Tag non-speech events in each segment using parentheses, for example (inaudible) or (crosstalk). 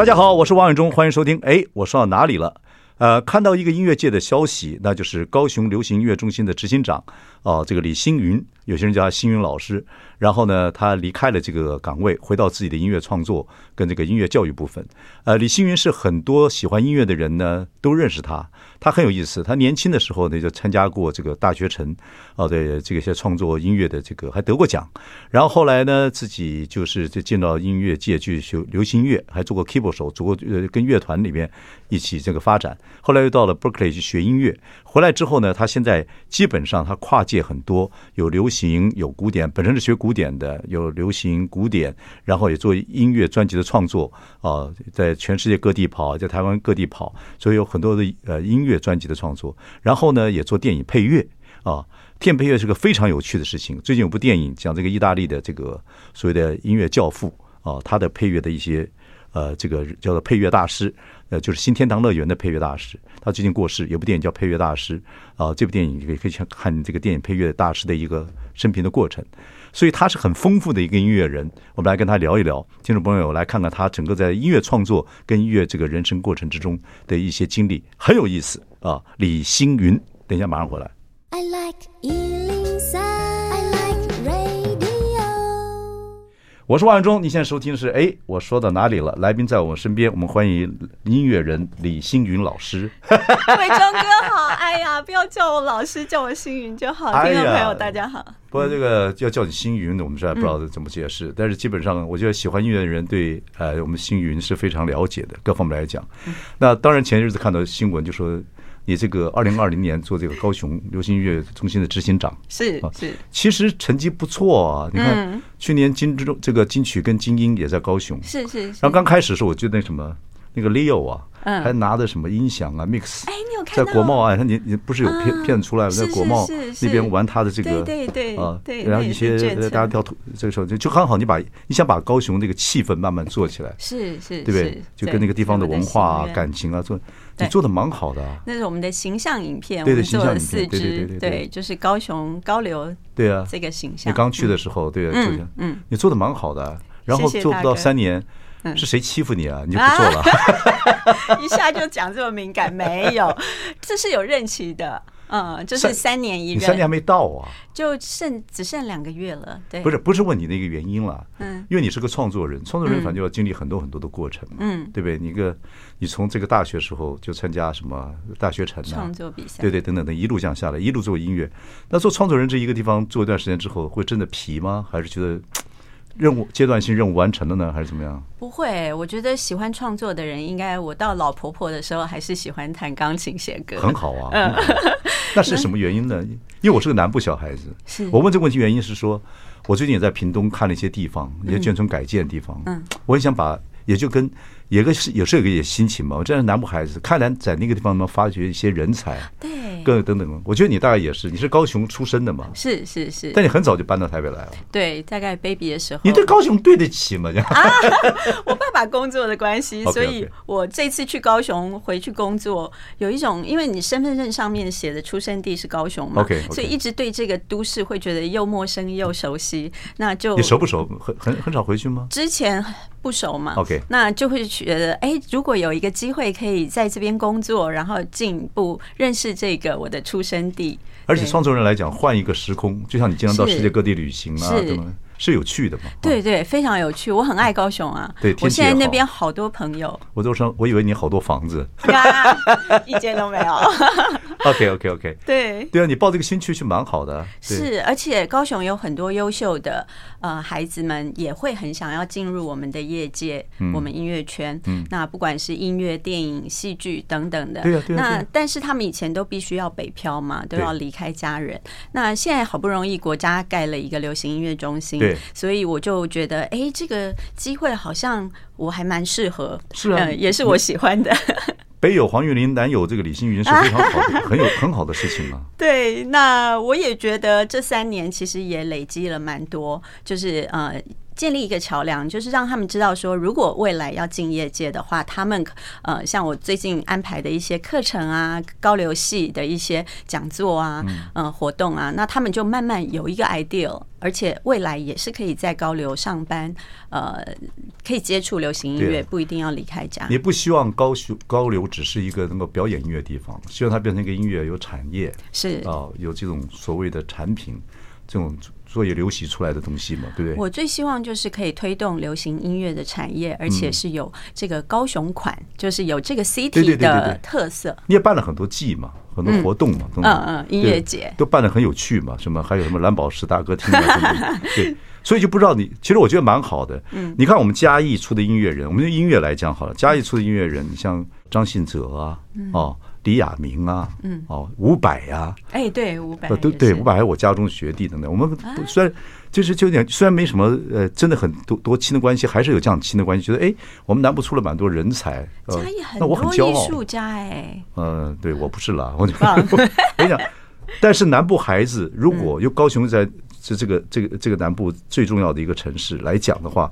大家好，我是王永忠，欢迎收听。哎，我说到哪里了？呃，看到一个音乐界的消息，那就是高雄流行音乐中心的执行长，哦、这个李星云，有些人叫他星云老师。然后呢，他离开了这个岗位，回到自己的音乐创作跟这个音乐教育部分。呃，李星云是很多喜欢音乐的人呢都认识他。他很有意思，他年轻的时候呢就参加过这个大学城，哦，对，这个些创作音乐的这个还得过奖。然后后来呢，自己就是就进到音乐界去学流行乐，还做过 keyboard 手，做过呃跟乐团里面一起这个发展。后来又到了 Berkeley 去学音乐，回来之后呢，他现在基本上他跨界很多，有流行，有古典，本身是学古典的，有流行古典，然后也做音乐专辑的创作啊，在全世界各地跑，在台湾各地跑，所以有很多的呃音乐。专辑的创作，然后呢，也做电影配乐啊。电影配乐是个非常有趣的事情。最近有部电影讲这个意大利的这个所谓的音乐教父啊，他的配乐的一些呃，这个叫做配乐大师，呃，就是新天堂乐园的配乐大师。他最近过世，有部电影叫《配乐大师》啊。这部电影也可以去看这个电影配乐大师的一个生平的过程。所以他是很丰富的一个音乐人。我们来跟他聊一聊，听众朋友来看看他整个在音乐创作跟音乐这个人生过程之中的一些经历，很有意思。啊，李星云，等一下马上回来。I like you. 我是王伟忠，你现在收听的是哎，我说到哪里了？来宾在我们身边，我们欢迎音乐人李星云老师。(laughs) 伟忠哥好，哎呀，不要叫我老师，叫我星云就好。听众朋友大家好。不过这个要叫你星云，我们实在不知道怎么解释。嗯、但是基本上，我觉得喜欢音乐的人对呃我们星云是非常了解的，各方面来讲。那当然，前日子看到新闻就说。你这个二零二零年做这个高雄流行音乐中心的执行长是是，其实成绩不错啊。你看去年金之这个金曲跟金音也在高雄，是是。然后刚开始的时候，我觉得那什么那个 Leo 啊，还拿的什么音响啊 Mix，哎，你有看在国贸啊？他你你不是有片片子出来在国贸那边玩他的这个对对啊，然后一些大家掉图，这个时候就就刚好你把你想把高雄这个气氛慢慢做起来，是是，对不对？就跟那个地方的文化啊、感情啊做。你做的蛮好的，那是我们的形象影片，对对，形象影片，对对对对，就是高雄高流，对啊，这个形象。你刚去的时候，对啊，嗯嗯，你做的蛮好的，然后做不到三年，是谁欺负你啊？(laughs) 你就不做了，一下就讲这么敏感，没有，这是有任期的。嗯，就是三年一任，你三年还没到啊？就剩只剩两个月了，对。不是不是问你那个原因了，嗯，因为你是个创作人，创作人反正就要经历很多很多的过程嘛，嗯，对不对？你个你从这个大学时候就参加什么大学城啊，创作比赛，对对等等等，一路这样下来，一路做音乐。那做创作人这一个地方做一段时间之后，会真的疲吗？还是觉得？任务阶段性任务完成了呢，还是怎么样？不会，我觉得喜欢创作的人，应该我到老婆婆的时候还是喜欢弹钢琴写歌。很好啊，那是什么原因呢？因为我是个南部小孩子，是。我问这个问题原因是说，我最近也在屏东看了一些地方，一些眷村改建的地方，嗯，我也想把，也就跟。也个是也是有个也心情嘛，我这是南部孩子，看来在那个地方能发掘一些人才，对，各等等。我觉得你大概也是，你是高雄出生的嘛？是是是。但你很早就搬到台北来了。对，大概 baby 的时候。你对高雄对得起吗？啊，(laughs) (laughs) 我爸爸工作的关系，(laughs) 所以我这次去高雄回去工作，有一种因为你身份证上面写的出生地是高雄嘛，OK，所以一直对这个都市会觉得又陌生又熟悉。那就你熟不熟？很很很少回去吗？之前。不熟嘛，OK，那就会觉得，哎，如果有一个机会可以在这边工作，然后进一步认识这个我的出生地。而且创作人来讲，换一个时空，就像你经常到世界各地旅行啊，对吗？是有趣的嘛？对对，非常有趣。我很爱高雄啊，对，我现在那边好多朋友。我都说，我以为你好多房子，一间都没有。(laughs) OK OK OK，对对啊，你报这个新区是蛮好的。是，而且高雄有很多优秀的呃孩子们，也会很想要进入我们的业界，嗯、我们音乐圈。嗯，那不管是音乐、电影、戏剧等等的，对啊，对啊。那但是他们以前都必须要北漂嘛，都要离开家人。那现在好不容易国家盖了一个流行音乐中心，对，所以我就觉得，哎，这个机会好像我还蛮适合，是啊、呃，也是我喜欢的。(laughs) 北有黄玉玲，南有这个李星云，是非常好的，很有很好的事情啊。(laughs) 对，那我也觉得这三年其实也累积了蛮多，就是呃。建立一个桥梁，就是让他们知道说，如果未来要进业界的话，他们呃，像我最近安排的一些课程啊，高流系的一些讲座啊，嗯、呃，活动啊，那他们就慢慢有一个 idea，而且未来也是可以在高流上班，呃，可以接触流行音乐，不一定要离开家。你不希望高雄高流只是一个能够表演音乐的地方，希望它变成一个音乐有产业，是啊、呃，有这种所谓的产品，这种。所以流行出来的东西嘛，对不对？我最希望就是可以推动流行音乐的产业，而且是有这个高雄款，就是有这个 city 的特色。你也办了很多季嘛，很多活动嘛，嗯嗯，音乐节都办得很有趣嘛，什么还有什么蓝宝石大歌厅啊，(laughs) 对，所以就不知道你，其实我觉得蛮好的。嗯，你看我们嘉义出的音乐人，我们用音乐来讲好了，嘉义出的音乐人，你像张信哲啊，哦。李亚明啊，嗯，哦，伍佰呀，哎，对，伍佰，对对，伍佰还是我家中学弟等等。我们虽然就是就有点，虽然没什么呃，真的很多多亲的关系，还是有这样亲的关系。觉得哎，我们南部出了蛮多人才，呃，那我很多艺术家哎。嗯，对我不是啦，我就 (laughs) 我跟你讲，但是南部孩子如果有高雄在这这个这个这个南部最重要的一个城市来讲的话。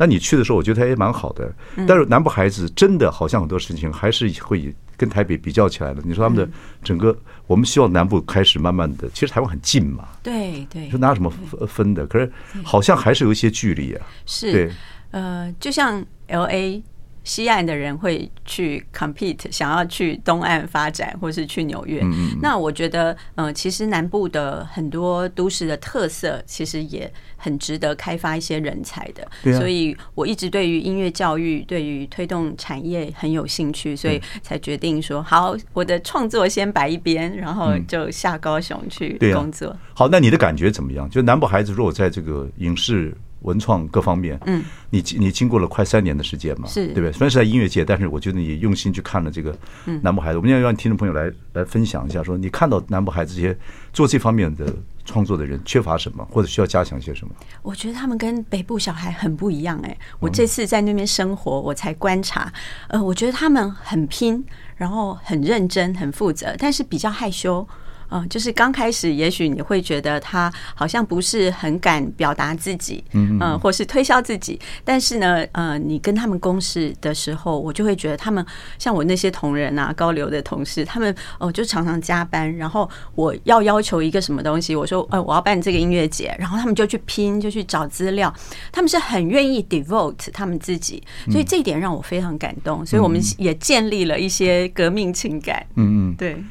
那你去的时候，我觉得他也蛮好的。但是南部孩子真的好像很多事情还是会跟台北比较起来的。你说他们的整个，我们希望南部开始慢慢的，其实台湾很近嘛。对对。你说哪有什么分的？可是好像还是有一些距离啊。是。对。呃，就像 LA。西岸的人会去 compete，想要去东岸发展，或是去纽约。那我觉得，嗯，其实南部的很多都市的特色，其实也很值得开发一些人才的。所以我一直对于音乐教育，对于推动产业很有兴趣，所以才决定说，好，我的创作先摆一边，然后就下高雄去工作。好，那你的感觉怎么样？就南部孩子如果在这个影视。文创各方面，嗯，你你经过了快三年的时间嘛，是对不对？虽然是在音乐界，但是我觉得你用心去看了这个南部孩子。我们要让听众朋友来来分享一下，说你看到南部孩子这些做这方面的创作的人缺乏什么，或者需要加强些什么？我觉得他们跟北部小孩很不一样哎。我这次在那边生活，我才观察，呃，我觉得他们很拼，然后很认真、很负责，但是比较害羞。嗯，就是刚开始，也许你会觉得他好像不是很敢表达自己，嗯，或是推销自己。但是呢，呃，你跟他们共事的时候，我就会觉得他们像我那些同仁啊，高流的同事，他们哦，就常常加班。然后我要要求一个什么东西，我说，呃，我要办这个音乐节，然后他们就去拼，就去找资料。他们是很愿意 devote 他们自己，所以这一点让我非常感动。所以我们也建立了一些革命情感。嗯嗯，对。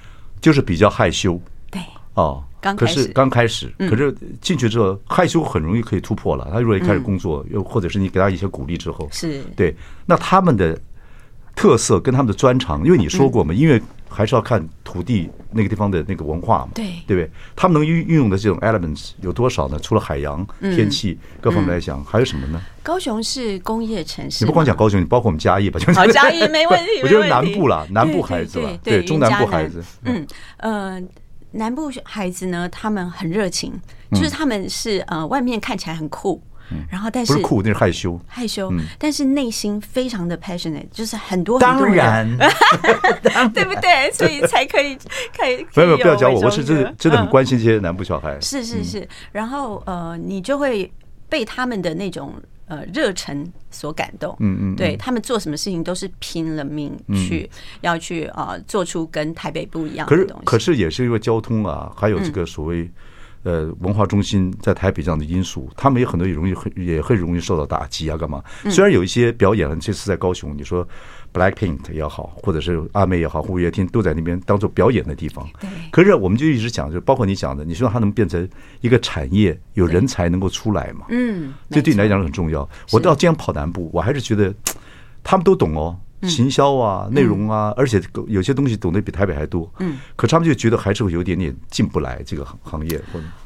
就是比较害羞，对。哦，可是刚开始，可是进去之后害羞很容易可以突破了。他如果一开始工作，又或者是你给他一些鼓励之后，是。对。那他们的特色跟他们的专长，因为你说过嘛，音乐还是要看土地那个地方的那个文化嘛，对对不对？他们能运运用的这种 elements 有多少呢？除了海洋、天气各方面来讲，还有什么呢？高雄是工业城市，你不光讲高雄，你包括我们嘉义吧？好，嘉义 (laughs) 没问题。我觉得南部啦，南部孩子了，对中南部孩子。嗯呃，南部孩子呢，他们很热情，就是他们是呃，外面看起来很酷，然后但是不是酷，那是害羞，害羞，但是内心非常的 passionate，就是很多当然，(laughs) 对不对？所以才可以可以。(laughs) 不要不要教我，我是真的真的很关心这些南部小孩。是是是，然后呃，你就会被他们的那种。呃，热忱所感动，嗯嗯，对他们做什么事情都是拼了命去要去啊，做出跟台北不一样的东西。可是，可是也是因为交通啊，还有这个所谓呃文化中心在台北这样的因素，他们有很多也容易很也很容易受到打击啊，干嘛？虽然有一些表演，这次在高雄，你说。Blackpink 也好，或者是阿妹也好，五月天都在那边当做表演的地方。对。可是我们就一直讲，就包括你讲的，你希望它能变成一个产业，有人才能够出来嘛？嗯。这对你来讲很重要。我到这样跑南部，我还是觉得 (tsk) 他们都懂哦。行销啊、内容啊，而且有些东西懂得比台北还多。嗯，可他们就觉得还是会有点点进不来这个行行业。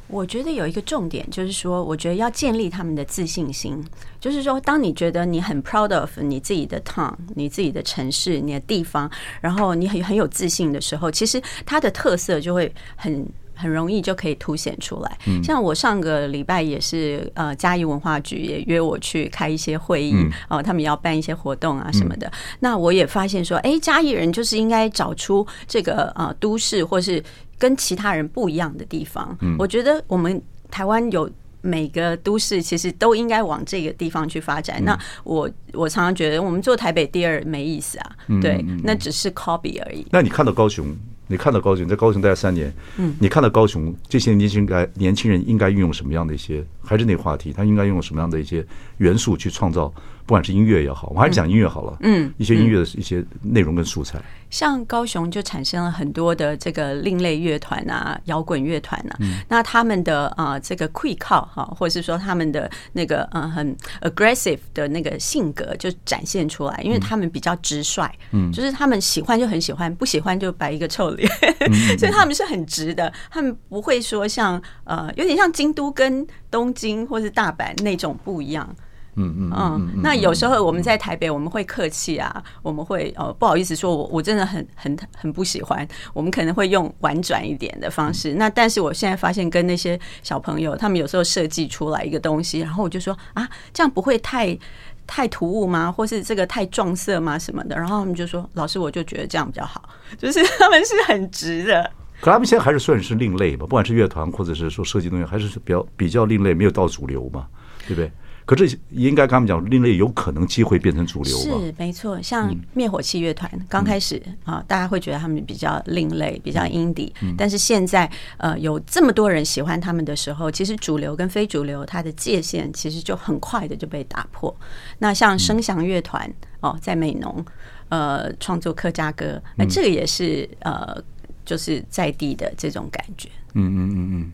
我觉得有一个重点就是说，我觉得要建立他们的自信心。就是说，当你觉得你很 proud of 你自己的 town、你自己的城市、你的地方，然后你很很有自信的时候，其实它的特色就会很。很容易就可以凸显出来。像我上个礼拜也是，呃，嘉义文化局也约我去开一些会议，哦，他们要办一些活动啊什么的。那我也发现说，哎，嘉义人就是应该找出这个呃都市或是跟其他人不一样的地方。我觉得我们台湾有每个都市其实都应该往这个地方去发展。那我我常常觉得我们做台北第二没意思啊，对，那只是 copy 而已。那你看到高雄？你看到高雄，在高雄待了三年，嗯，你看到高雄这些年轻该年轻人应该运用什么样的一些，还是那个话题，他应该用什么样的一些元素去创造？不管是音乐也好，我还是讲音乐好了。嗯，一些音乐的一些内容跟素材，像高雄就产生了很多的这个另类乐团啊，摇滚乐团啊。那他们的啊这个 quick call 哈，或者是说他们的那个嗯很 aggressive 的那个性格就展现出来，因为他们比较直率，嗯，就是他们喜欢就很喜欢，不喜欢就摆一个臭脸，(laughs) 所以他们是很直的，他们不会说像呃有点像京都跟东京或是大阪那种不一样。嗯嗯嗯，那有时候我们在台北，我们会客气啊，我们会呃不好意思说，我我真的很很很不喜欢，我们可能会用婉转一点的方式。那但是我现在发现，跟那些小朋友，他们有时候设计出来一个东西，然后我就说啊，这样不会太太突兀吗？或是这个太撞色吗？什么的？然后他们就说，老师，我就觉得这样比较好，就是他们是很直的。可他们现在还是算是另类吧，不管是乐团或者是说设计东西，还是比较比较另类，没有到主流嘛，对不对？可是应该跟他们讲，另类有可能机会变成主流吧？是没错，像灭火器乐团刚开始啊，大家会觉得他们比较另类，比较 indie。但是现在呃，有这么多人喜欢他们的时候，其实主流跟非主流它的界限其实就很快的就被打破。那像声响乐团哦，在美浓呃创作客家歌，那这个也是呃，就是在地的这种感觉。嗯嗯嗯嗯。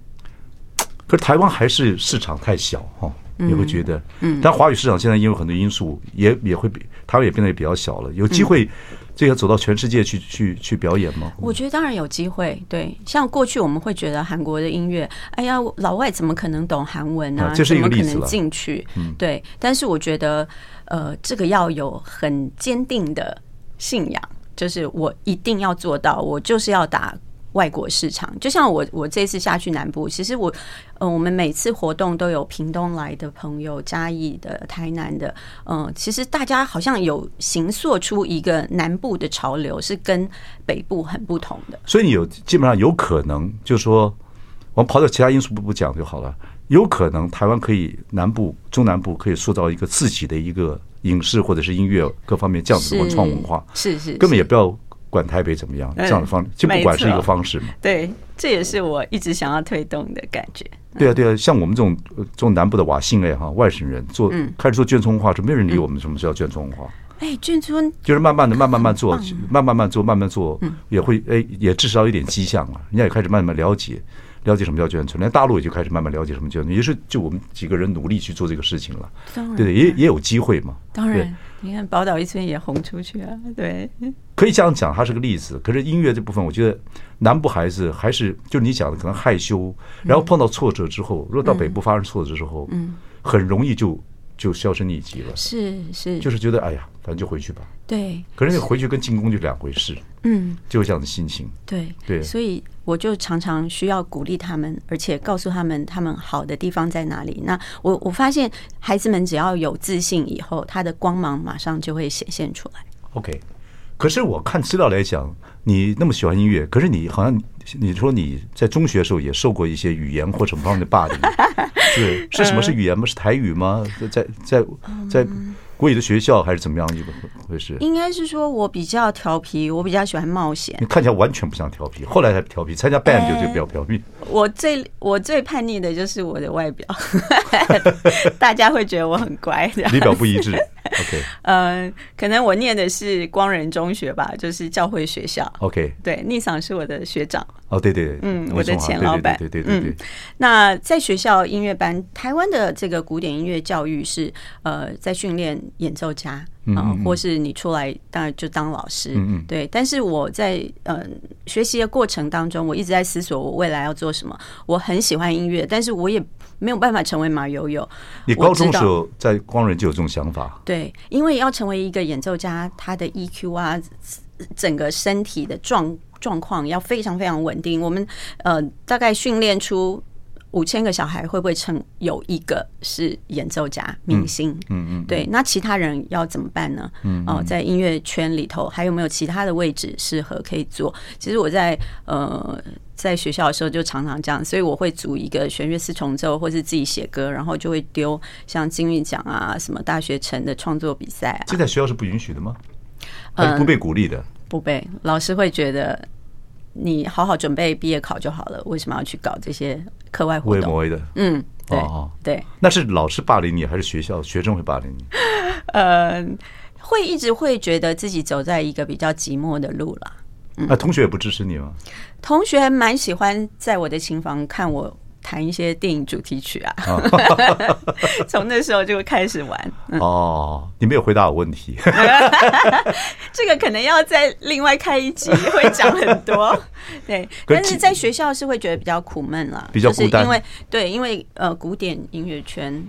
可是台湾还是市场太小哈。也会觉得，嗯，但华语市场现在因为很多因素，也也会比台湾也变得也比较小了。有机会，这个走到全世界去去去表演吗？我觉得当然有机会。对，像过去我们会觉得韩国的音乐，哎呀，老外怎么可能懂韩文啊？这是一个例子了。怎么可能进去？对。但是我觉得，呃，这个要有很坚定的信仰，就是我一定要做到，我就是要打。外国市场，就像我我这次下去南部，其实我呃，我们每次活动都有屏东来的朋友、嘉义的、台南的，嗯、呃，其实大家好像有形塑出一个南部的潮流，是跟北部很不同的。所以你有基本上有可能，就是说，我们跑到其他因素不不讲就好了。有可能台湾可以南部、中南部可以塑造一个自己的一个影视或者是音乐各方面这样子的文创文化，是，是，根本也不要。管台北怎么样，这样的方就不管是一个方式嘛。对，这也是我一直想要推动的感觉。对啊，对啊，像我们这种这种南部的瓦信哎哈，外省人做开始做眷村文化，就没有人理我们什么叫眷村文化。哎，眷村就是慢慢的、慢慢慢做，慢慢慢做、慢慢做，也会哎，也至少有点迹象了。人家也开始慢慢了解，了解什么叫眷村，连大陆也就开始慢慢了解什么叫眷村，也是就我们几个人努力去做这个事情了。对对，也也有机会嘛。当然。你看宝岛一村也红出去啊，对，可以这样讲，它是个例子。可是音乐这部分，我觉得南部孩子还是就是你讲的，可能害羞，然后碰到挫折之后，如果到北部发生挫折之后，嗯，很容易就就销声匿迹了。是是，就是觉得哎呀，反正就回去吧。对，可是那个回去跟进攻就两回事。嗯，就是这样的心情。对对，所以。我就常常需要鼓励他们，而且告诉他们他们好的地方在哪里。那我我发现孩子们只要有自信以后，他的光芒马上就会显现出来。OK，可是我看资料来讲，你那么喜欢音乐，可是你好像你说你在中学的时候也受过一些语言或什么方面的霸凌，(laughs) 是是什么是语言吗？是台语吗？在在在。在国语的学校还是怎么样一个回事？应该是说我比较调皮，我比较喜欢冒险。你看起来完全不像调皮，后来才调皮，参加 band 就就比较调皮。我最我最叛逆的就是我的外表，(laughs) 大家会觉得我很乖的。仪表不一致。OK，(laughs) 呃，可能我念的是光仁中学吧，就是教会学校。OK，对，逆桑是我的学长。哦，对对，嗯，我的前老板。对对对对。那在学校音乐班，台湾的这个古典音乐教育是呃，在训练演奏家啊，或是你出来当然就当老师，嗯嗯，对。但是我在呃学习的过程当中，我一直在思索我未来要做什么。我很喜欢音乐，但是我也没有办法成为马友友。你高中时候在光仁就有这种想法？对，因为要成为一个演奏家，他的 EQ 啊，整个身体的状状况要非常非常稳定。我们呃大概训练出。五千个小孩会不会成有一个是演奏家、明星？嗯嗯，对，那其他人要怎么办呢？嗯，哦，在音乐圈里头还有没有其他的位置适合可以做？其实我在呃在学校的时候就常常这样，所以我会组一个弦乐四重奏，或是自己写歌，然后就会丢像金韵奖啊、什么大学城的创作比赛啊。这在学校是不允许的吗？呃不被鼓励的？不被，老师会觉得。你好好准备毕业考就好了，为什么要去搞这些课外活动？嗯，对哦，对，那是老师霸凌你，还是学校学生会霸凌你？呃，会一直会觉得自己走在一个比较寂寞的路了。那同学也不支持你吗？同学蛮喜欢在我的琴房看我。弹一些电影主题曲啊，(laughs) 从那时候就开始玩。哦，你没有回答我问题，(laughs) 这个可能要再另外开一集，会讲很多。(laughs) 对，但是在学校是会觉得比较苦闷了，比较孤单，因为对，因为呃，古典音乐圈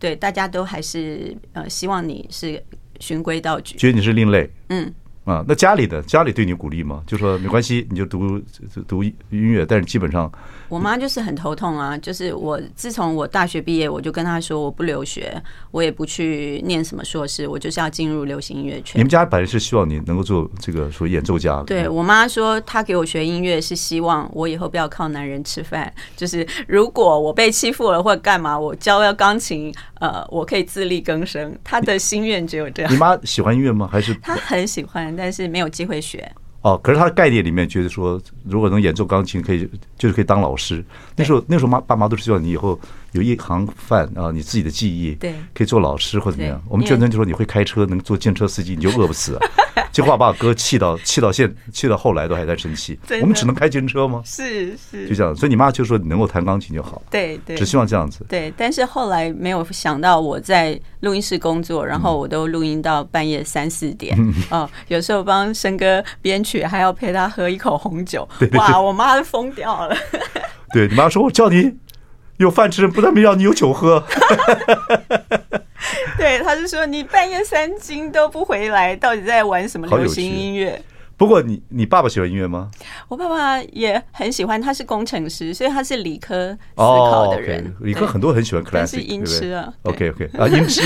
对大家都还是呃希望你是循规蹈矩，觉得你是另类，嗯。啊，那家里的家里对你鼓励吗？就说没关系，你就读读音乐，但是基本上，我妈就是很头痛啊。就是我自从我大学毕业，我就跟她说，我不留学，我也不去念什么硕士，我就是要进入流行音乐圈。你们家本来是希望你能够做这个属于演奏家。对，我妈说，她给我学音乐是希望我以后不要靠男人吃饭，就是如果我被欺负了或者干嘛，我教了钢琴，呃，我可以自力更生。她的心愿只有这样。你妈喜欢音乐吗？还是她很喜欢？但是没有机会学哦。可是他的概念里面觉得说，如果能演奏钢琴，可以就是可以当老师。那时候那时候妈爸妈都是希望你以后有一行饭啊，你自己的记忆，对，可以做老师或者怎么样。我们眷村就说你会开车，能做建车司机，你就饿不死。(laughs) 这话把我哥气到气到现气到后来都还在生气。我们只能开建车吗？是是，就这样。所以你妈就说你能够弹钢琴就好。对对，只希望这样子。对，但是后来没有想到我在录音室工作，然后我都录音到半夜三四点。哦，有时候帮生哥编曲，还要陪他喝一口红酒。哇，我妈都疯掉了。(laughs) 对，你妈说：“我叫你有饭吃，不但没让你有酒喝。(laughs) ”对，他就说：“你半夜三更都不回来，到底在玩什么流行音乐？”不过你，你你爸爸喜欢音乐吗？我爸爸也很喜欢，他是工程师，所以他是理科思考的人。理科很多很喜欢 classic，是音痴啊。OK OK 啊，音痴。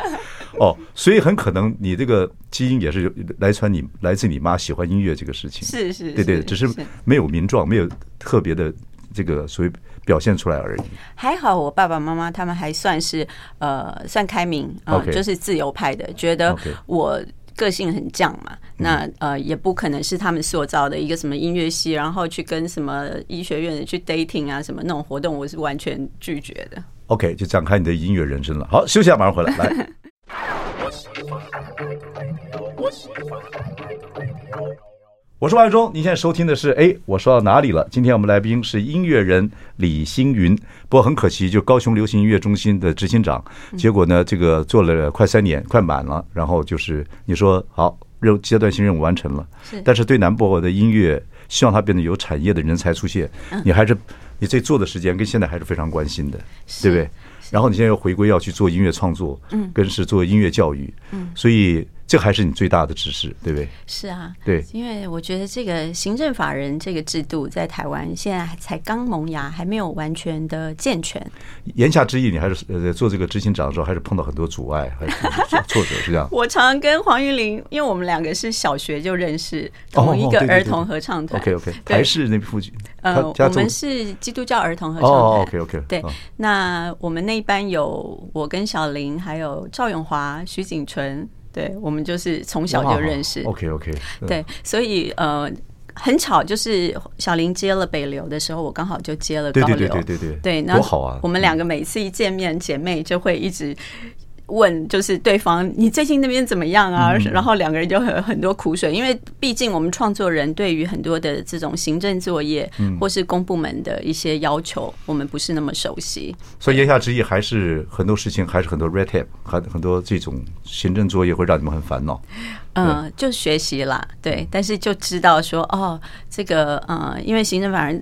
(laughs) 哦，所以很可能你这个基因也是来传你来自你妈喜欢音乐这个事情。是是，对对，只是没有名状，没有特别的。这个所谓表现出来而已。还好，我爸爸妈妈他们还算是呃算开明啊就是自由派的，觉得我个性很犟嘛。那呃也不可能是他们塑造的一个什么音乐系，然后去跟什么医学院的去 dating 啊什么那种活动，我是完全拒绝的。OK，就展开你的音乐人生了。好，休息一下，马上回来。来。(laughs) 我是王伟忠，您现在收听的是哎，我说到哪里了？今天我们来宾是音乐人李星云，不过很可惜，就高雄流行音乐中心的执行长，结果呢，这个做了快三年，快满了，然后就是你说好任阶段性任务完成了，但是对南部的音乐，希望它变得有产业的人才出现，你还是你这做的时间跟现在还是非常关心的，对不对？然后你现在又回归要去做音乐创作，嗯，跟是做音乐教育，嗯，所以。这还是你最大的指示，对不对？是啊，对，因为我觉得这个行政法人这个制度在台湾现在才刚萌芽，还没有完全的健全。言下之意，你还是呃做这个执行长的时候，还是碰到很多阻碍，还是挫折，是这样。我常常跟黄玉玲，因为我们两个是小学就认识，同一个儿童合唱团。OK OK，台视那附近。呃，我们是基督教儿童合唱团。OK OK，对。那我们那一班有我跟小林，还有赵永华、徐景纯。对，我们就是从小就认识。OK OK。对，所以呃，很巧，就是小林接了北流的时候，我刚好就接了高流。对对对对对对。对，那！我们两个每次一见面，姐妹就会一直问就是对方，你最近那边怎么样啊？然后两个人就很很多苦水，因为毕竟我们创作人对于很多的这种行政作业或是公部门的一些要求，我们不是那么熟悉。所以言下之意还是很多事情还是很多 red tape，很很多这种行政作业会让你们很烦恼。嗯，就学习啦，对，但是就知道说哦，这个呃，因为行政法人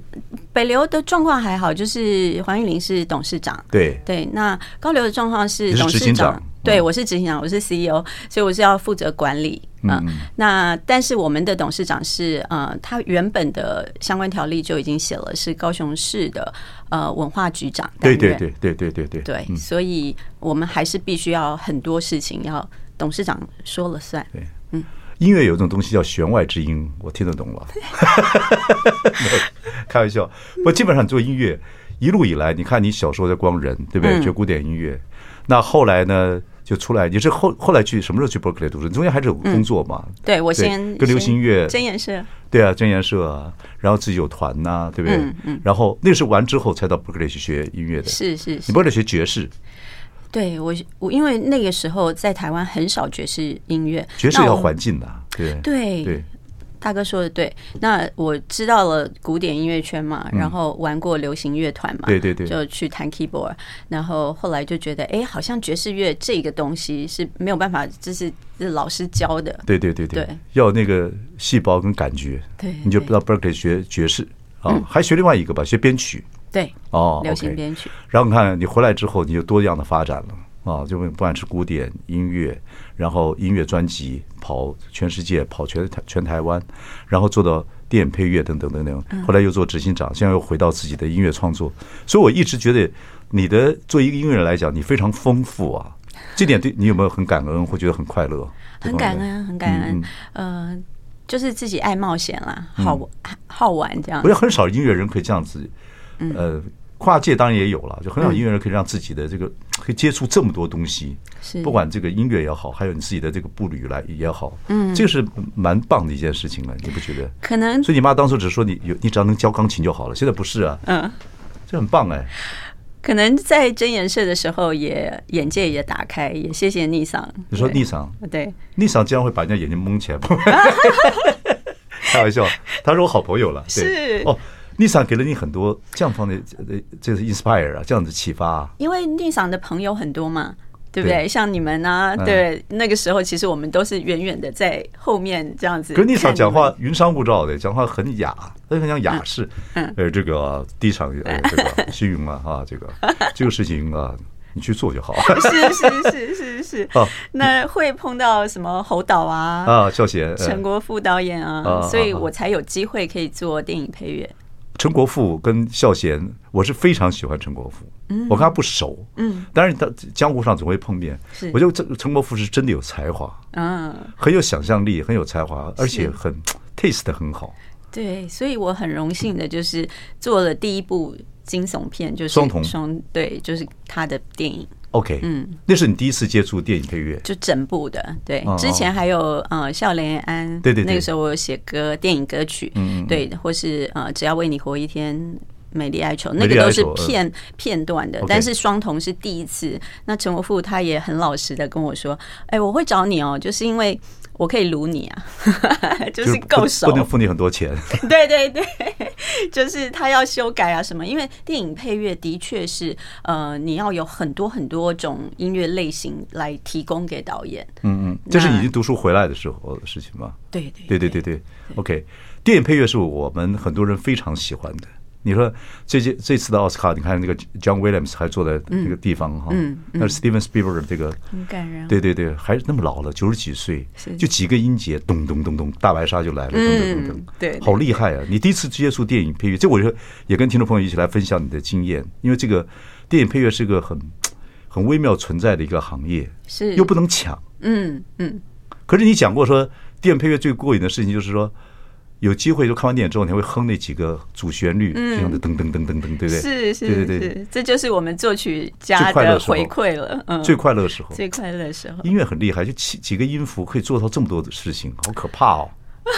北流的状况还好，就是黄玉玲是董事长，对。对，那高流的状况是董事长，对，我是执行长，我是 CEO，所以我是要负责管理。嗯。那但是我们的董事长是呃，他原本的相关条例就已经写了，是高雄市的呃文化局长，对对对对对对对，对，所以我们还是必须要很多事情要董事长说了算，对。嗯，音乐有一种东西叫弦外之音，我听得懂了。(laughs) 开玩笑，不，基本上做音乐一路以来，你看你小时候在光人，对不对？学古典音乐，那后来呢就出来，你是后后来去什么时候去伯克利读书？中间还是有工作嘛？对，我先跟流行音乐真言社，对啊，真言社啊，然后自己有团呐，对不对？然后那是完之后才到伯克利去学音乐的，是是，你伯克利学爵士。对我，我因为那个时候在台湾很少爵士音乐，爵士要环境的，对对对，大哥说的对。那我知道了古典音乐圈嘛，然后玩过流行乐团嘛，对对对，就去弹 keyboard，然后后来就觉得，哎，好像爵士乐这个东西是没有办法，就是老师教的，对对对对，要那个细胞跟感觉，对，你就不知道 Berkeley 学爵士啊，还学另外一个吧，学编曲。对哦，流行编曲。然后你看你回来之后，你就多样的发展了啊，就不管是古典音乐，然后音乐专辑跑全世界，跑全全台湾，然后做到电影配乐等等等等。后来又做执行长，现在又回到自己的音乐创作。所以我一直觉得你的作为一个音乐人来讲，你非常丰富啊。这点对你有没有很感恩，或觉得很快乐？很感恩，很感恩。嗯，就是自己爱冒险啦，好好玩这样。我觉得很少音乐人可以这样子。呃，跨界当然也有了，就很少音乐人可以让自己的这个可以接触这么多东西，是。不管这个音乐也好，还有你自己的这个步履来也好，嗯，这个是蛮棒的一件事情了，你不觉得？可能，所以你妈当初只说你有，你只要能教钢琴就好了，现在不是啊，嗯，这很棒哎。可能在真颜社的时候，也眼界也打开，也谢谢逆桑。你说逆桑，对，逆桑竟然会把人家眼睛蒙起来，(laughs) 开玩笑，他是我好朋友了，是。哦。逆桑给了你很多这样方的这是 inspire 啊，这样子启发啊。因为逆桑的朋友很多嘛，对不对？像你们啊，对，那个时候其实我们都是远远的在后面这样子。跟逆桑讲话云山雾罩的，讲话很雅，很像雅士。嗯，呃，这个第一场呃，这个星云啊，哈，这个这个事情啊，你去做就好。是是是是是。哦，那会碰到什么侯导啊？啊，孝贤，陈国富导演啊，所以我才有机会可以做电影配乐。陈国富跟孝贤，我是非常喜欢陈国富。嗯，我跟他不熟。嗯，但是他江湖上总会碰面。是，我觉得陈陈国富是真的有才华。嗯，很有想象力，很有才华，而且很 taste 很好。对，所以我很荣幸的就是做了第一部惊悚片，就是双瞳双对，就是他的电影。OK，嗯，那是你第一次接触电影配乐，就整部的，对，之前还有呃笑莲安，对对，那个时候我有写歌，电影歌曲，嗯，对，或是呃只要为你活一天，美丽哀愁，那个都是片片段的，但是双瞳是第一次。那陈国富他也很老实的跟我说，哎，我会找你哦，就是因为。我可以撸你啊，(laughs) 就是够熟，不能付你很多钱。对 (laughs) 对对，(laughs) 就是他要修改啊什么，因为电影配乐的确是呃，你要有很多很多种音乐类型来提供给导演。嗯嗯，这是你已经读书回来的时候的事情吗？对对对对对对。OK，电影配乐是我们很多人非常喜欢的。你说这届这次的奥斯卡，你看那个 John Williams 还坐在那个地方哈，那是 Steven Spielberg 这个很感人，对对对，还是那么老了，九十几岁，就几个音节，咚咚咚咚，大白鲨就来了，咚咚咚咚，对，好厉害啊！你第一次接触电影配乐，这我就也跟听众朋友一起来分享你的经验，因为这个电影配乐是个很很微妙存在的一个行业，是又不能抢，嗯嗯。可是你讲过说，电影配乐最过瘾的事情就是说。有机会就看完电影之后，你会哼那几个主旋律，这样的噔噔噔噔噔，对不对？是是是，对对。对，这就是我们作曲家的回馈了。嗯，最快乐的时候，最快乐的时候，音乐很厉害，就几几个音符可以做到这么多的事情，好可怕哦，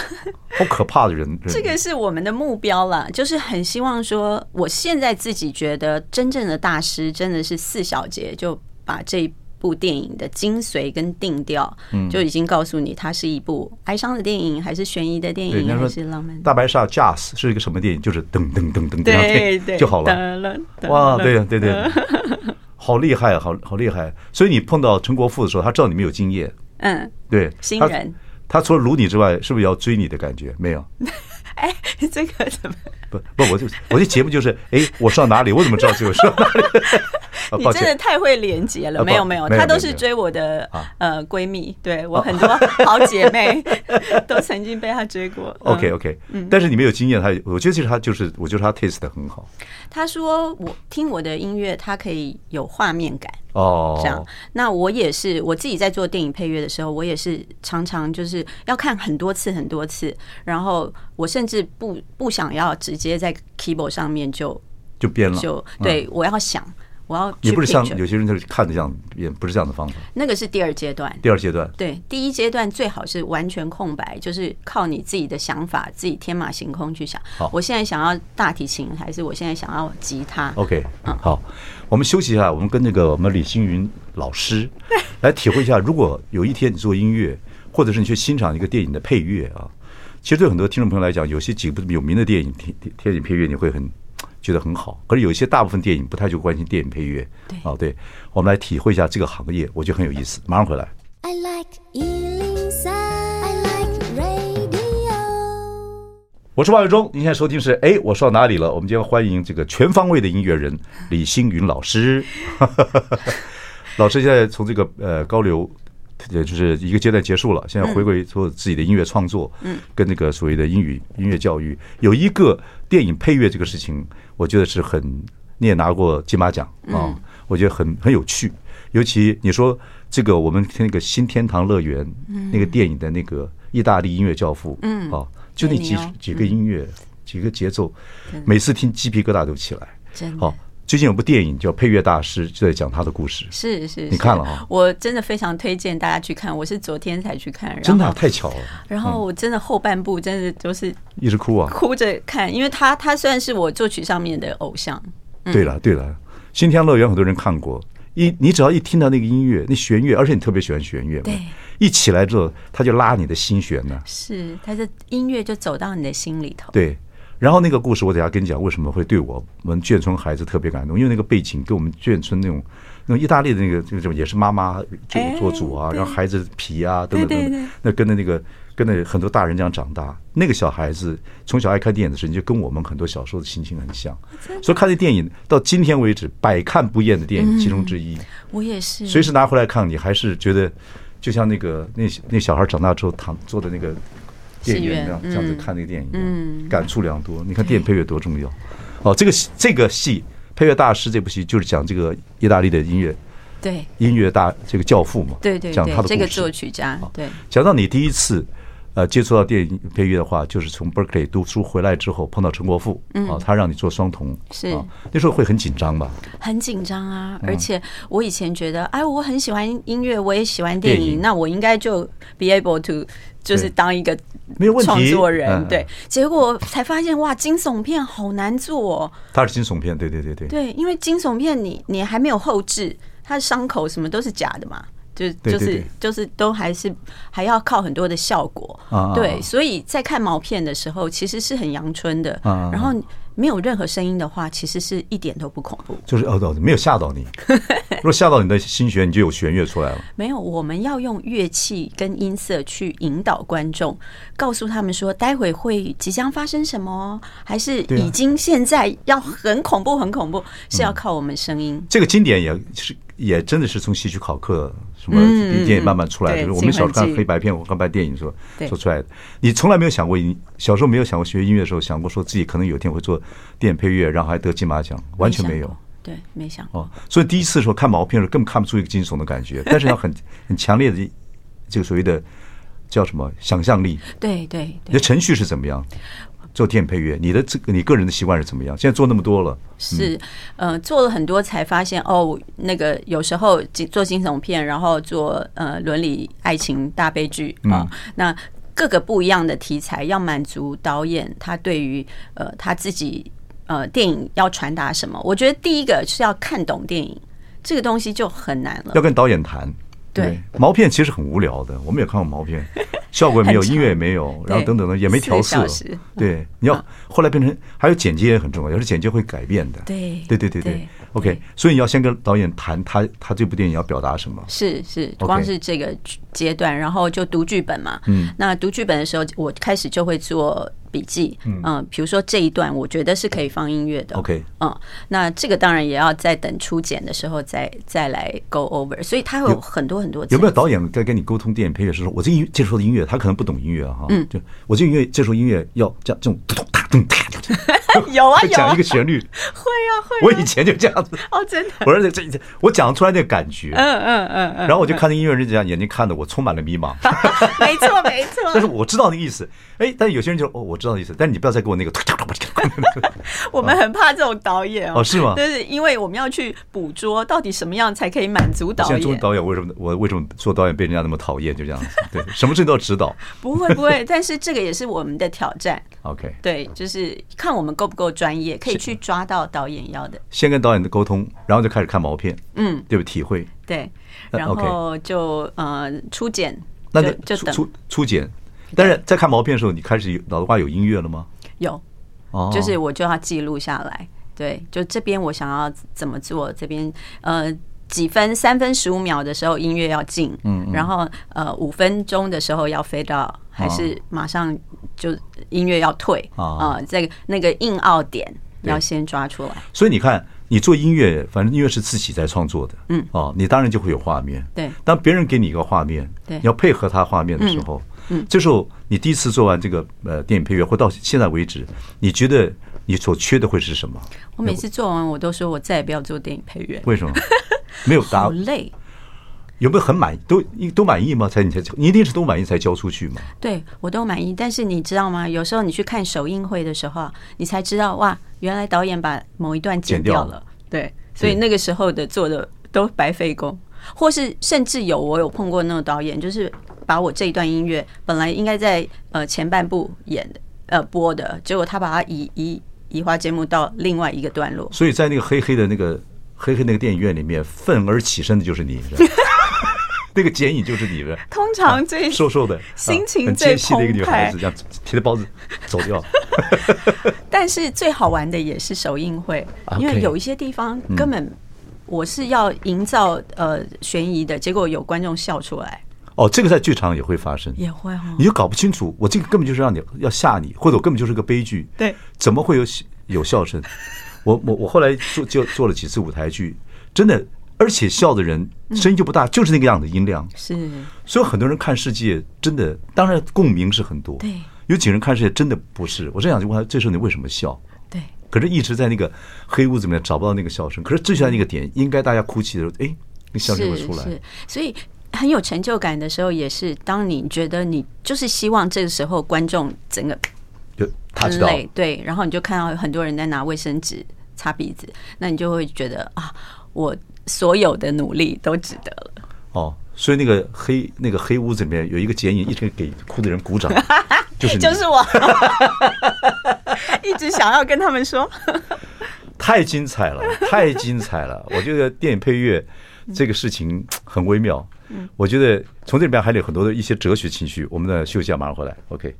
(laughs) 好可怕的人。这个是我们的目标了，就是很希望说，我现在自己觉得真正的大师真的是四小节就把这部电影的精髓跟定调，嗯，就已经告诉你它是一部哀伤的电影，还是悬疑的电影，还是浪漫？大白鲨 Jazz 是一个什么电影？就是噔噔噔噔噔，对就好了。哇，对呀，对对，(laughs) 好厉害啊，好好厉害。所以你碰到陈国富的时候，他知道你没有经验，嗯，对，新人。他除了撸你之外，是不是要追你的感觉？没有。哎，(laughs) 这个怎么？不不，我就我的节目就是，哎，我上哪里？我怎么知道这个上哪里？(laughs) 你真的太会连接了，没有没有，她都是追我的呃闺蜜，对我很多好姐妹 (laughs) 都曾经被她追过。OK OK，但是你没有经验，她我觉得其实她就是，我觉得她 taste 的很好。她说我听我的音乐，她可以有画面感哦，这样。那我也是，我自己在做电影配乐的时候，我也是常常就是要看很多次很多次，然后我甚至不不想要直接在 keyboard 上面就就变了，就对我要想。我要也不是像有些人就是看的这样，也不是这样的方法。那个是第二阶段。第二阶段。对，第一阶段最好是完全空白，就是靠你自己的想法，自己天马行空去想。好，我现在想要大提琴，还是我现在想要吉他？OK，嗯，好，我们休息一下，我们跟那个我们李星云老师 (laughs) 来体会一下，如果有一天你做音乐，或者是你去欣赏一个电影的配乐啊，其实对很多听众朋友来讲，有些几部有名的电影电电影配乐，你会很。觉得很好，可是有一些大部分电影不太去关心电影配乐。对，哦，对，我们来体会一下这个行业，我觉得很有意思。马上回来。I like 103, I like radio。我是万伟忠，您现在收听是哎，我说到哪里了？我们今天欢迎这个全方位的音乐人李星云老师。(laughs) (laughs) 老师现在从这个呃高流。也就是一个阶段结束了，现在回归做自己的音乐创作，嗯，跟那个所谓的英语音乐教育，有一个电影配乐这个事情，我觉得是很，你也拿过金马奖啊，我觉得很很有趣。尤其你说这个，我们听那个《新天堂乐园》那个电影的那个意大利音乐教父，嗯，啊，就那几几个音乐，几个节奏，每次听鸡皮疙瘩都起来，真的。最近有部电影叫《配乐大师》，就在讲他的故事。是是，你看了哈？我真的非常推荐大家去看。我是昨天才去看，真的太巧了。然后我真的后半部真的就是一直哭啊，哭着看，因为他他算是我作曲上面的偶像。对了对了，《新天乐园》很多人看过。一你只要一听到那个音乐，那弦乐，而且你特别喜欢弦乐，对，一起来之后，他就拉你的心弦呢。是，他的音乐就走到你的心里头。对。然后那个故事，我等下跟你讲为什么会对我们眷村孩子特别感动，因为那个背景跟我们眷村那种那种意大利的那个这种也是妈妈做做主啊，然后孩子皮啊等等等等，那跟着那个跟着很多大人这样长大，那个小孩子从小爱看电影的时候，就跟我们很多小时候的心情很像，所以看这电影到今天为止百看不厌的电影其中之一。我也是，随时拿回来看，你还是觉得就像那个那那小孩长大之后躺坐的那个。电影院这样这样子看那个电影，嗯，感触良多。你看电影配乐多重要哦！这个这个戏《配乐大师》这部戏就是讲这个意大利的音乐，对，音乐大这个教父嘛，对对，讲他的这个作曲家，对。讲到你第一次呃接触到电影配乐的话，就是从 Berkeley 读书回来之后碰到陈国富，啊，他让你做双瞳，是那时候会很紧张吧？很紧张啊！而且我以前觉得，哎，我很喜欢音乐，我也喜欢电影，那我应该就 be able to。就是当一个创作人，对，结果才发现哇，惊悚片好难做哦。它是惊悚片，对对对对。对，因为惊悚片你你还没有后置，它的伤口什么都是假的嘛，就就是就是都还是还要靠很多的效果。对，所以在看毛片的时候，其实是很阳春的。然后。没有任何声音的话，其实是一点都不恐怖。就是哦，对，没有吓到你。(laughs) 如果吓到你的心弦，你就有弦乐出来了。没有，我们要用乐器跟音色去引导观众，告诉他们说，待会会即将发生什么，还是已经现在要很恐怖、很恐怖，是要靠我们声音。这个经典也是。也真的是从戏曲考课什么电影慢慢出来的。我们小时候看黑白片，我看拍电影说说出来的。你从来没有想过，你小时候没有想过学音乐的时候想过说自己可能有一天会做电影配乐，然后还得金马奖，完全没有。对，没想过。哦，所以第一次的时候看毛片的时候，根本看不出一个惊悚的感觉，但是要很很强烈的这个所谓的叫什么想象力。(laughs) 对对。你的程序是怎么样？做电影配乐，你的这个你个人的习惯是怎么样？现在做那么多了，是呃做了很多才发现哦，那个有时候做惊悚片，然后做呃伦理爱情大悲剧啊，那各个不一样的题材要满足导演他对于呃他自己呃电影要传达什么？我觉得第一个是要看懂电影，这个东西就很难了。要跟导演谈。对，对毛片其实很无聊的，我们也看过毛片，效果也没有，音乐也没有，然后等等的也没调色。对，你要后来变成还有剪接也很重要，有时剪接会改变的。对，对对对对。OK，所以你要先跟导演谈他他这部电影要表达什么？是是，光是这个阶段，然后就读剧本嘛。嗯，那读剧本的时候，我开始就会做。笔记，嗯，比如说这一段，我觉得是可以放音乐的。OK，嗯，那这个当然也要在等初剪的时候再再来 go over，所以他会有很多很多。有没有导演在跟你沟通电影配乐是说，我这音接触的音乐，他可能不懂音乐哈，嗯，就我这音乐接触音乐要这样这种咚咚哒咚哒，有啊有啊，讲一个旋律，会啊会。我以前就这样子，(laughs) 哦真的，我说这这我讲出来那个感觉，嗯嗯嗯嗯，然后我就看那音乐人这样眼睛看的我充满了迷茫，没 (laughs) 错没错，(laughs) 但是我知道那个意思，哎，但有些人就哦我知道意思，但是你不要再。给我那个，(laughs) 我们很怕这种导演哦，是吗？就是因为我们要去捕捉到底什么样才可以满足导演。现在导演为什么我为什么做导演被人家那么讨厌？就这样子，对，(laughs) 什么事都要指导。不会不会，(laughs) 但是这个也是我们的挑战。OK，对，就是看我们够不够专业，可以去抓到导演要的。先跟导演的沟通，然后就开始看毛片，嗯，对不？体会对，然后就呃初剪，那就就初初剪。但是在看毛片的时候，你开始脑子瓜有音乐了吗？有，哦。就是我就要记录下来，对，就这边我想要怎么做，这边呃几分三分十五秒的时候音乐要进，嗯，然后呃五分钟的时候要 fade out，还是马上就音乐要退啊？这个那个硬凹点要先抓出来。所以你看，你做音乐，反正音乐是自己在创作的，嗯，哦，你当然就会有画面，对。当别人给你一个画面，对，你要配合他画面的时候。嗯，这时候你第一次做完这个呃电影配乐，或到现在为止，你觉得你所缺的会是什么？我每次做完，我都说我再也不要做电影配乐。为什么？(laughs) 没有答案。好累。有没有很满意？都都满意吗？才你才你一定是都满意才交出去吗？对，我都满意。但是你知道吗？有时候你去看首映会的时候，你才知道哇，原来导演把某一段剪掉了。对，所以那个时候的做的都白费工，或是甚至有我有碰过那个导演，就是。把我这一段音乐本来应该在呃前半部演的呃播的，结果他把它移移移花接木到另外一个段落。所以在那个黑黑的那个黑黑那个电影院里面，愤而起身的就是你，(laughs) 那个剪影就是你的。通常最、啊、瘦瘦的、心情最澎湃的一个女孩子，这样提着包子走掉。(laughs) 但是最好玩的也是首映会，因为有一些地方根本我是要营造呃悬疑的，结果有观众笑出来。哦，这个在剧场也会发生，也会哈，你就搞不清楚，我这个根本就是让你要吓你，或者我根本就是个悲剧，对，怎么会有有笑声？我我我后来做就做了几次舞台剧，真的，而且笑的人声音就不大，就是那个样子音量，是，所以很多人看世界真的，当然共鸣是很多，对，有几个人看世界真的不是，我真想就问他，这时候你为什么笑？对，可是一直在那个黑屋子里面找不到那个笑声，可是最起来那个点，应该大家哭泣的时候，哎，那笑声会出来，是，所以。很有成就感的时候，也是当你觉得你就是希望这个时候观众整个很累，对，然后你就看到很多人在拿卫生纸擦鼻子，那你就会觉得啊，我所有的努力都值得了。哦，所以那个黑那个黑屋子里面有一个剪影，一直给哭的人鼓掌，(laughs) 就是就是我，(laughs) 一直想要跟他们说，(laughs) 太精彩了，太精彩了！我觉得电影配乐这个事情很微妙。我觉得从这里边还有很多的一些哲学情绪。我们的休息一下，马上回来。OK。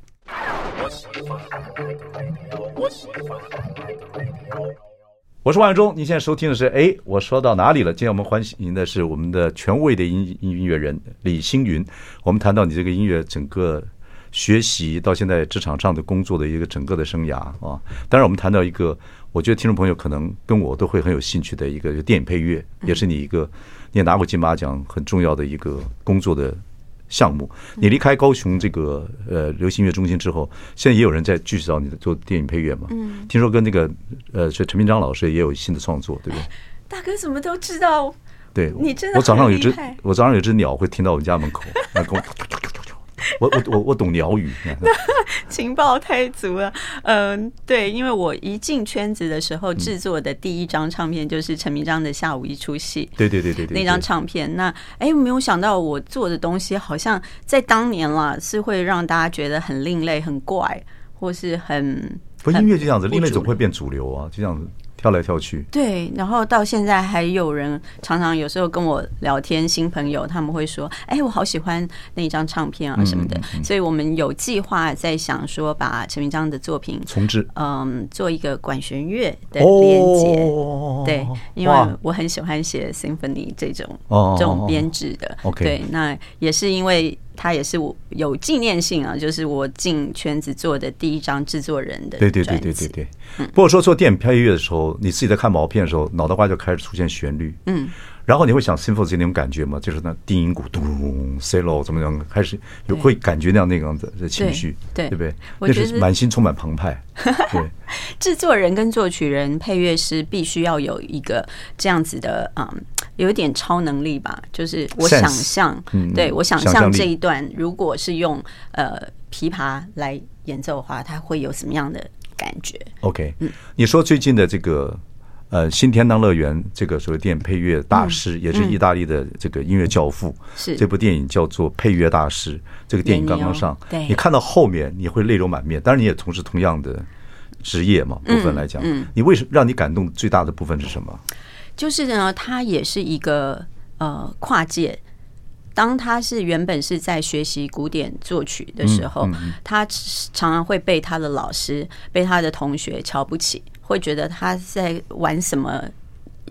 我是万永忠，您现在收听的是哎，我说到哪里了？今天我们欢迎的是我们的权威的音音乐人李星云。我们谈到你这个音乐整个学习到现在职场上的工作的一个整个的生涯啊。当然，我们谈到一个，我觉得听众朋友可能跟我都会很有兴趣的一个电影配乐，也是你一个。你也拿过金马奖，很重要的一个工作的项目。你离开高雄这个呃流行音乐中心之后，现在也有人在继续找你做电影配乐嘛？嗯，听说跟那个呃是陈明章老师也有新的创作，对不对？大哥怎么都知道？对，你真的我早上有只我早上有只鸟会停到我们家门口，来跟我。我我我我懂鸟语，(laughs) 情报太足了。嗯，对，因为我一进圈子的时候制作的第一张唱片就是陈明章的《下午一出戏》。对对对对对，那张唱片。那哎，没有想到我做的东西好像在当年啦，是会让大家觉得很另类、很怪，或是很。不，音乐就这样子，另类总会变主流啊，就这样子。跳来跳去。对，然后到现在还有人常常有时候跟我聊天，新朋友他们会说：“哎，我好喜欢那一张唱片啊什么的。嗯嗯嗯”所以我们有计划在想说，把陈明章的作品重制，嗯，做一个管弦乐的连接。哦、对，因为我很喜欢写 symphony 这种、哦、这种编制的。哦、对，那也是因为。他也是我有纪念性啊，就是我进圈子做的第一张制作人的。对对对对对对。不过说做电影配乐的时候，你自己在看毛片的时候，脑袋瓜就开始出现旋律。嗯。然后你会想 symphony 那种感觉吗？就是那低音鼓咚，cello 怎么样？开始有会感觉那样那样的情绪，对对不对？那是满心充满澎湃。(laughs) 对。制作人跟作曲人、配乐师必须要有一个这样子的嗯。有一点超能力吧，就是我想象，对我想象这一段，如果是用呃琵琶来演奏的话，它会有什么样的感觉？OK，嗯，你说最近的这个呃新天堂乐园这个所谓电影配乐大师，也是意大利的这个音乐教父，是这部电影叫做《配乐大师》。这个电影刚刚上，对，你看到后面你会泪流满面。当然，你也从事同样的职业嘛，部分来讲，嗯，你为什么让你感动最大的部分是什么？就是呢，他也是一个呃跨界。当他是原本是在学习古典作曲的时候，他常常会被他的老师、被他的同学瞧不起，会觉得他在玩什么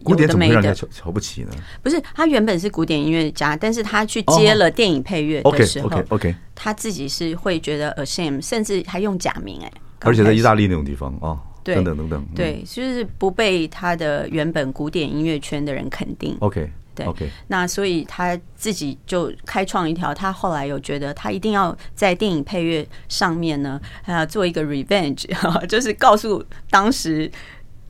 古典怎么会让人瞧瞧不起呢？不是，他原本是古典音乐家，但是他去接了电影配乐的时候，OK，他自己是会觉得 ashamed，甚至还用假名哎，而且在意大利那种地方啊。等等等等，对，就是不被他的原本古典音乐圈的人肯定。OK，对，OK，那所以他自己就开创一条，他后来有觉得他一定要在电影配乐上面呢，呃，做一个 revenge，(laughs) 就是告诉当时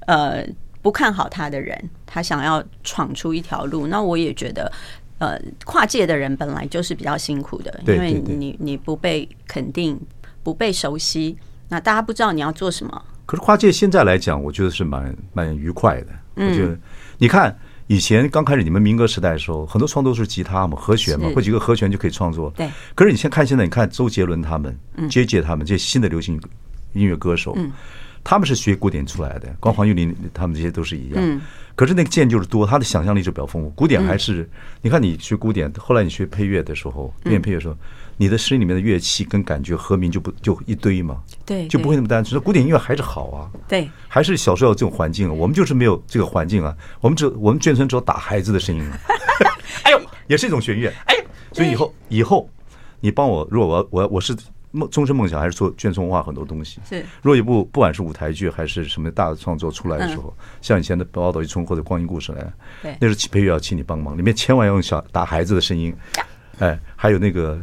呃不看好他的人，他想要闯出一条路。那我也觉得，呃，跨界的人本来就是比较辛苦的，因为你你不被肯定，不被熟悉，那大家不知道你要做什么。可是跨界现在来讲，我觉得是蛮蛮愉快的。我觉得，你看以前刚开始你们民歌时代的时候，很多创作是吉他嘛、和弦嘛，或几个和弦就可以创作。对。可是你先看现在，你看周杰伦他们、J J 他们这些新的流行音乐歌手，他们是学古典出来的，光黄玉林他们这些都是一样。可是那个键就是多，他的想象力就比较丰富。古典还是你看你学古典，后来你学配乐的时候，练配乐的时候。你的声音里面的乐器跟感觉和鸣就不就一堆嘛？对，就不会那么单纯。古典音乐还是好啊，对，还是小时候有这种环境啊。我们就是没有这个环境啊。我们只我们眷村只有打孩子的声音啊。(laughs) 哎呦，(laughs) 也是一种弦乐。哎，所以以后以后你帮我，如果我我我是梦终身梦想还是做眷村文化很多东西。是，如果一部不管是舞台剧还是什么大的创作出来的时候，像以前的《宝岛一村》或者《光阴故事》来，对，那是配乐要请你帮忙，里面千万要用小打孩子的声音。哎，还有那个。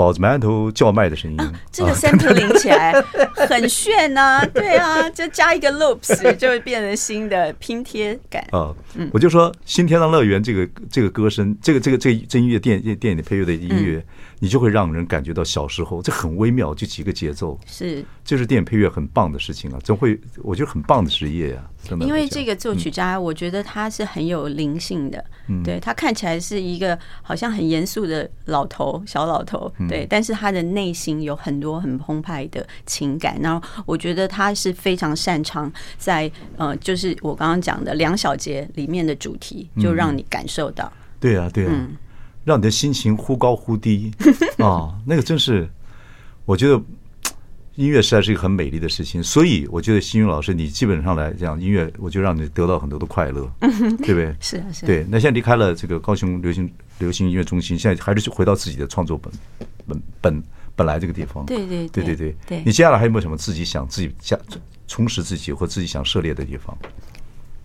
包子馒头叫卖的声音，啊，这个 sampling 起来 (laughs) 很炫啊！对啊，就加一个 loops (laughs) 就会变成新的拼贴感啊。我就说《新天堂乐园》这个这个歌声，这个这个这这音乐电电影的配乐的音乐。你就会让人感觉到小时候，这很微妙，就几个节奏，是，这是电影配乐很棒的事情啊，总会我觉得很棒的职业呀，真的。因为这个作曲家，我觉得他是很有灵性的，嗯，对，他看起来是一个好像很严肃的老头，小老头，对，但是他的内心有很多很澎湃的情感，然后我觉得他是非常擅长在呃，就是我刚刚讲的两小节里面的主题，就让你感受到，对啊，对啊。让你的心情忽高忽低。(laughs) 啊，那个真是，我觉得音乐实在是一个很美丽的事情。所以我觉得新宇老师，你基本上来讲，音乐我就让你得到很多的快乐，(laughs) 对不对？是啊，是。对，那现在离开了这个高雄流行流行音乐中心，现在还是回到自己的创作本本本本来这个地方。对对对对对对。你接下来还有没有什么自己想自己加充实自己或自己想涉猎的地方？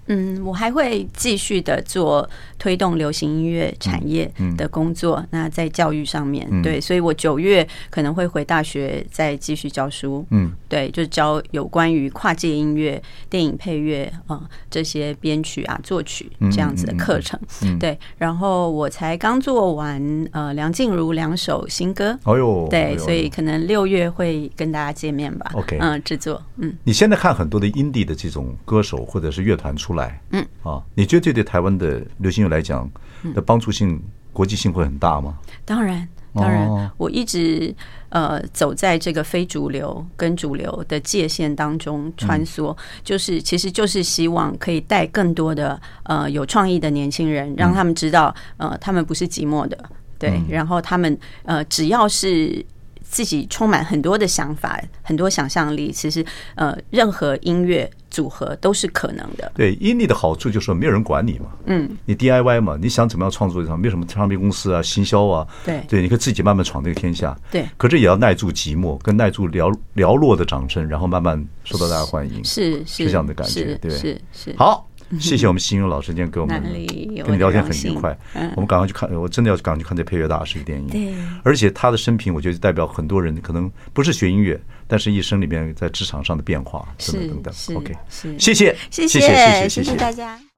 嗯，我还会继续的做推动流行音乐产业的工作。那在教育上面，对，所以我九月可能会回大学再继续教书。嗯，对，就教有关于跨界音乐、电影配乐啊这些编曲啊、作曲这样子的课程。嗯对，然后我才刚做完呃梁静茹两首新歌。哦呦，对，所以可能六月会跟大家见面吧。OK，嗯，制作，嗯，你现在看很多的 indie 的这种歌手或者是乐团出来，嗯。啊，你觉得这对台湾的流行乐来讲的帮助性、国际性会很大吗？当然，当然，我一直呃走在这个非主流跟主流的界限当中穿梭，就是其实就是希望可以带更多的呃有创意的年轻人，让他们知道呃他们不是寂寞的，对，然后他们呃只要是。自己充满很多的想法，很多想象力。其实，呃，任何音乐组合都是可能的。对，indie 的好处就是说没有人管你嘛。嗯，你 DIY 嘛，你想怎么样创作就没有什么唱片公司啊、行销啊。对，对，你可以自己慢慢闯这个天下。对，可是也要耐住寂寞，跟耐住寥寥落的掌声，然后慢慢受到大家欢迎。是是，是这样的感觉，对，是是。好。谢谢我们新英老师今天给我们 (laughs) 跟你聊天很愉快，我们赶快去看，我真的要赶快去看这配乐大师的电影。而且他的生平，我觉得代表很多人，可能不是学音乐，但是一生里面在职场上的变化等等等等。OK，谢谢，谢谢，谢谢，谢谢大家。